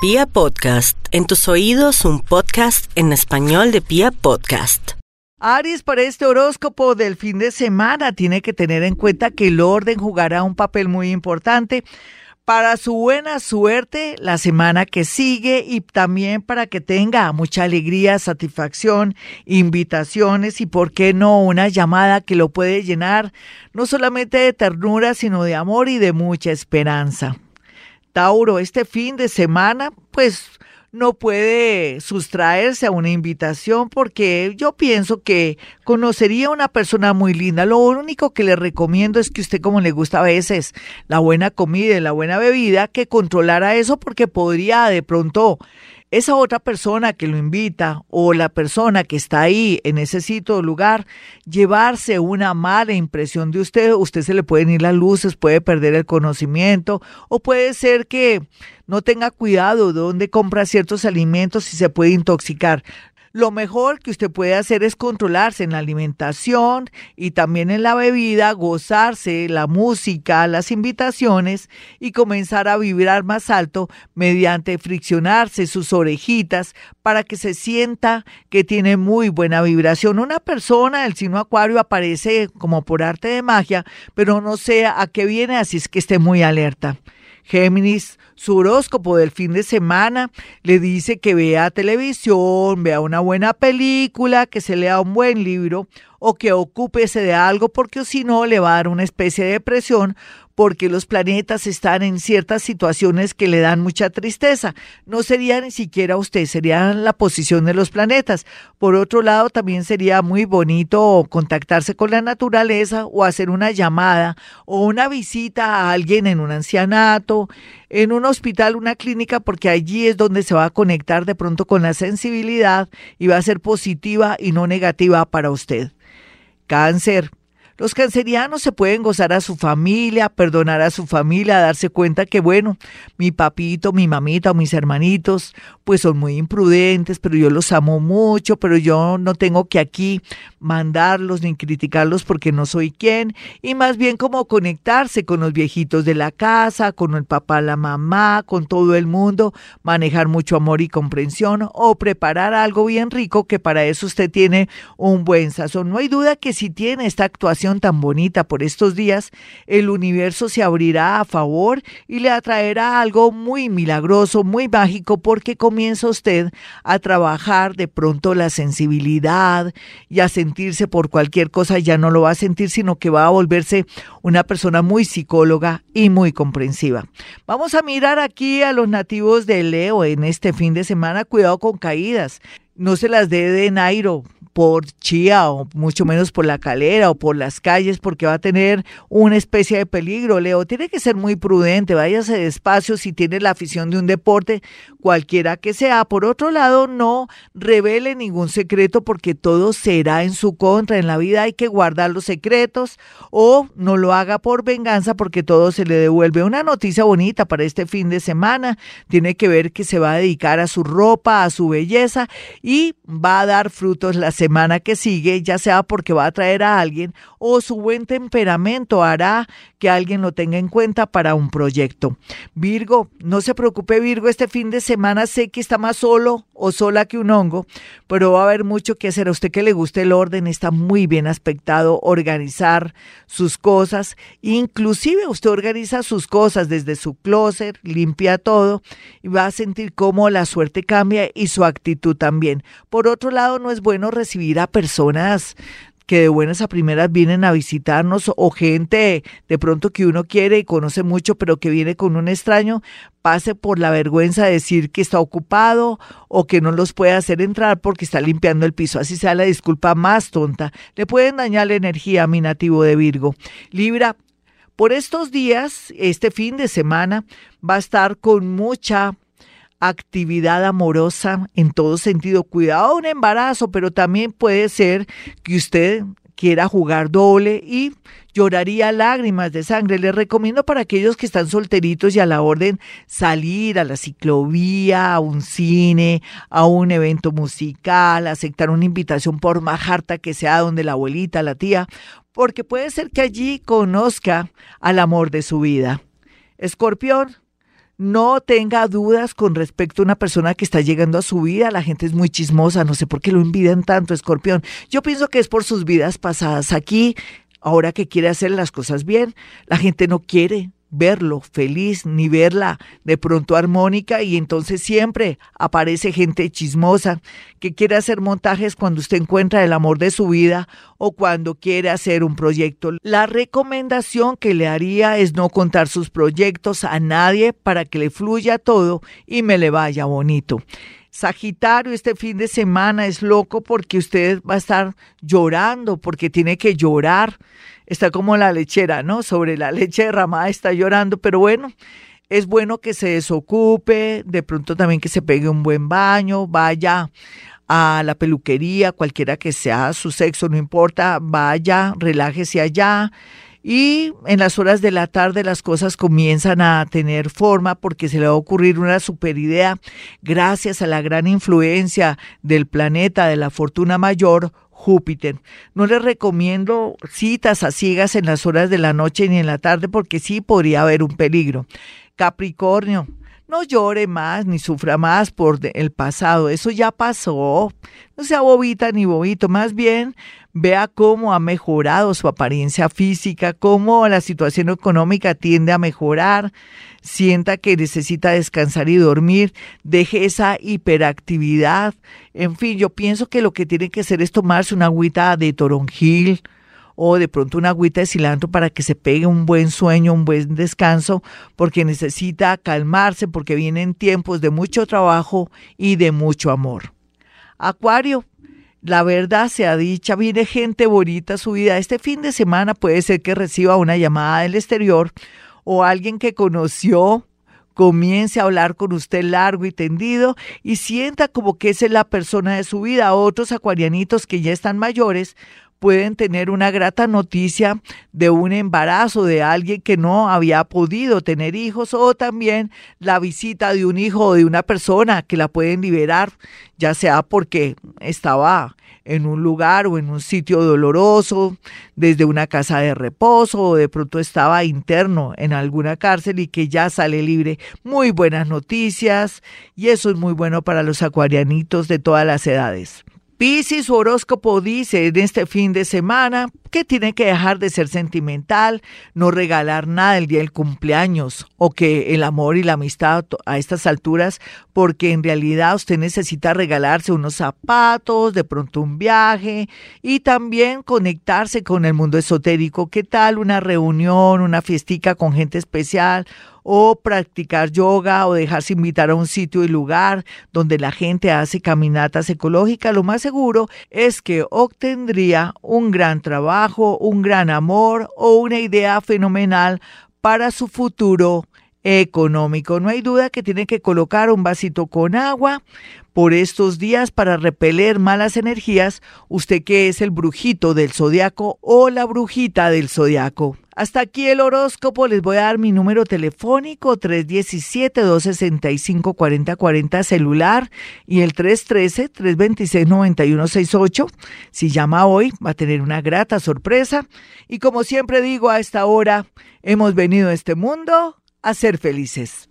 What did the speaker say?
Pia Podcast, en tus oídos un podcast en español de Pia Podcast. Aries, para este horóscopo del fin de semana tiene que tener en cuenta que el orden jugará un papel muy importante para su buena suerte la semana que sigue y también para que tenga mucha alegría, satisfacción, invitaciones y, por qué no, una llamada que lo puede llenar no solamente de ternura, sino de amor y de mucha esperanza. Tauro, este fin de semana, pues no puede sustraerse a una invitación porque yo pienso que conocería a una persona muy linda. Lo único que le recomiendo es que usted como le gusta a veces la buena comida y la buena bebida, que controlara eso porque podría de pronto esa otra persona que lo invita o la persona que está ahí en ese sitio o lugar, llevarse una mala impresión de usted, usted se le pueden ir las luces, puede perder el conocimiento o puede ser que no tenga cuidado de dónde compra ciertos alimentos y se puede intoxicar. Lo mejor que usted puede hacer es controlarse en la alimentación y también en la bebida, gozarse la música, las invitaciones y comenzar a vibrar más alto mediante friccionarse sus orejitas para que se sienta que tiene muy buena vibración. Una persona del signo acuario aparece como por arte de magia, pero no sé a qué viene, así es que esté muy alerta. Géminis, su horóscopo del fin de semana le dice que vea televisión, vea una buena película, que se lea un buen libro o que ocúpese de algo porque si no le va a dar una especie de depresión porque los planetas están en ciertas situaciones que le dan mucha tristeza. No sería ni siquiera usted, sería la posición de los planetas. Por otro lado, también sería muy bonito contactarse con la naturaleza o hacer una llamada o una visita a alguien en un ancianato, en un hospital, una clínica, porque allí es donde se va a conectar de pronto con la sensibilidad y va a ser positiva y no negativa para usted. Cáncer. Los cancerianos se pueden gozar a su familia, perdonar a su familia, darse cuenta que, bueno, mi papito, mi mamita o mis hermanitos, pues son muy imprudentes, pero yo los amo mucho, pero yo no tengo que aquí mandarlos ni criticarlos porque no soy quien, y más bien como conectarse con los viejitos de la casa, con el papá, la mamá, con todo el mundo, manejar mucho amor y comprensión o preparar algo bien rico que para eso usted tiene un buen sazón. No hay duda que si tiene esta actuación, tan bonita por estos días, el universo se abrirá a favor y le atraerá algo muy milagroso, muy mágico, porque comienza usted a trabajar de pronto la sensibilidad y a sentirse por cualquier cosa, ya no lo va a sentir, sino que va a volverse una persona muy psicóloga y muy comprensiva. Vamos a mirar aquí a los nativos de Leo en este fin de semana, cuidado con caídas. No se las dé de Nairo, por Chía o mucho menos por la calera o por las calles porque va a tener una especie de peligro. Leo, tiene que ser muy prudente, váyase despacio si tiene la afición de un deporte, cualquiera que sea. Por otro lado, no revele ningún secreto porque todo será en su contra. En la vida hay que guardar los secretos o no lo haga por venganza porque todo se le devuelve. Una noticia bonita para este fin de semana tiene que ver que se va a dedicar a su ropa, a su belleza y va a dar frutos la semana semana que sigue, ya sea porque va a traer a alguien o su buen temperamento hará que alguien lo tenga en cuenta para un proyecto. Virgo, no se preocupe Virgo, este fin de semana sé que está más solo o sola que un hongo, pero va a haber mucho que hacer. A usted que le guste el orden, está muy bien aspectado organizar sus cosas, inclusive usted organiza sus cosas desde su closet, limpia todo y va a sentir cómo la suerte cambia y su actitud también. Por otro lado, no es bueno recibir a personas que de buenas a primeras vienen a visitarnos o gente de pronto que uno quiere y conoce mucho, pero que viene con un extraño, pase por la vergüenza de decir que está ocupado o que no los puede hacer entrar porque está limpiando el piso. Así sea la disculpa más tonta. Le pueden dañar la energía a mi nativo de Virgo. Libra, por estos días, este fin de semana, va a estar con mucha actividad amorosa en todo sentido. Cuidado un embarazo, pero también puede ser que usted quiera jugar doble y lloraría lágrimas de sangre. Les recomiendo para aquellos que están solteritos y a la orden salir a la ciclovía, a un cine, a un evento musical, aceptar una invitación por más que sea donde la abuelita, la tía, porque puede ser que allí conozca al amor de su vida. Escorpión, no tenga dudas con respecto a una persona que está llegando a su vida. La gente es muy chismosa, no sé por qué lo envidian tanto, escorpión. Yo pienso que es por sus vidas pasadas. Aquí, ahora que quiere hacer las cosas bien, la gente no quiere verlo feliz ni verla de pronto armónica y entonces siempre aparece gente chismosa que quiere hacer montajes cuando usted encuentra el amor de su vida o cuando quiere hacer un proyecto. La recomendación que le haría es no contar sus proyectos a nadie para que le fluya todo y me le vaya bonito. Sagitario, este fin de semana es loco porque usted va a estar llorando, porque tiene que llorar está como la lechera, ¿no? Sobre la leche derramada está llorando, pero bueno, es bueno que se desocupe, de pronto también que se pegue un buen baño, vaya a la peluquería, cualquiera que sea su sexo, no importa, vaya, relájese allá. Y en las horas de la tarde las cosas comienzan a tener forma porque se le va a ocurrir una super idea gracias a la gran influencia del planeta de la fortuna mayor Júpiter. No les recomiendo citas a ciegas en las horas de la noche ni en la tarde porque sí podría haber un peligro. Capricornio, no llore más ni sufra más por el pasado, eso ya pasó. No sea bobita ni bobito, más bien vea cómo ha mejorado su apariencia física, cómo la situación económica tiende a mejorar, sienta que necesita descansar y dormir, deje esa hiperactividad. En fin, yo pienso que lo que tiene que hacer es tomarse una agüita de toronjil o de pronto una agüita de cilantro para que se pegue un buen sueño, un buen descanso, porque necesita calmarse, porque vienen tiempos de mucho trabajo y de mucho amor. Acuario, la verdad sea dicha, viene gente bonita a su vida. Este fin de semana puede ser que reciba una llamada del exterior o alguien que conoció comience a hablar con usted largo y tendido y sienta como que esa es la persona de su vida. Otros acuarianitos que ya están mayores pueden tener una grata noticia de un embarazo de alguien que no había podido tener hijos o también la visita de un hijo o de una persona que la pueden liberar, ya sea porque estaba en un lugar o en un sitio doloroso, desde una casa de reposo o de pronto estaba interno en alguna cárcel y que ya sale libre. Muy buenas noticias y eso es muy bueno para los acuarianitos de todas las edades. Piscis, su horóscopo dice en este fin de semana que tiene que dejar de ser sentimental, no regalar nada el día del cumpleaños o que el amor y la amistad a estas alturas, porque en realidad usted necesita regalarse unos zapatos, de pronto un viaje y también conectarse con el mundo esotérico. ¿Qué tal una reunión, una fiestica con gente especial? O practicar yoga o dejarse invitar a un sitio y lugar donde la gente hace caminatas ecológicas, lo más seguro es que obtendría un gran trabajo, un gran amor o una idea fenomenal para su futuro económico. No hay duda que tiene que colocar un vasito con agua por estos días para repeler malas energías, usted que es el brujito del zodiaco o la brujita del zodiaco. Hasta aquí el horóscopo. Les voy a dar mi número telefónico 317-265-4040 celular y el 313-326-9168. Si llama hoy va a tener una grata sorpresa. Y como siempre digo a esta hora, hemos venido a este mundo a ser felices.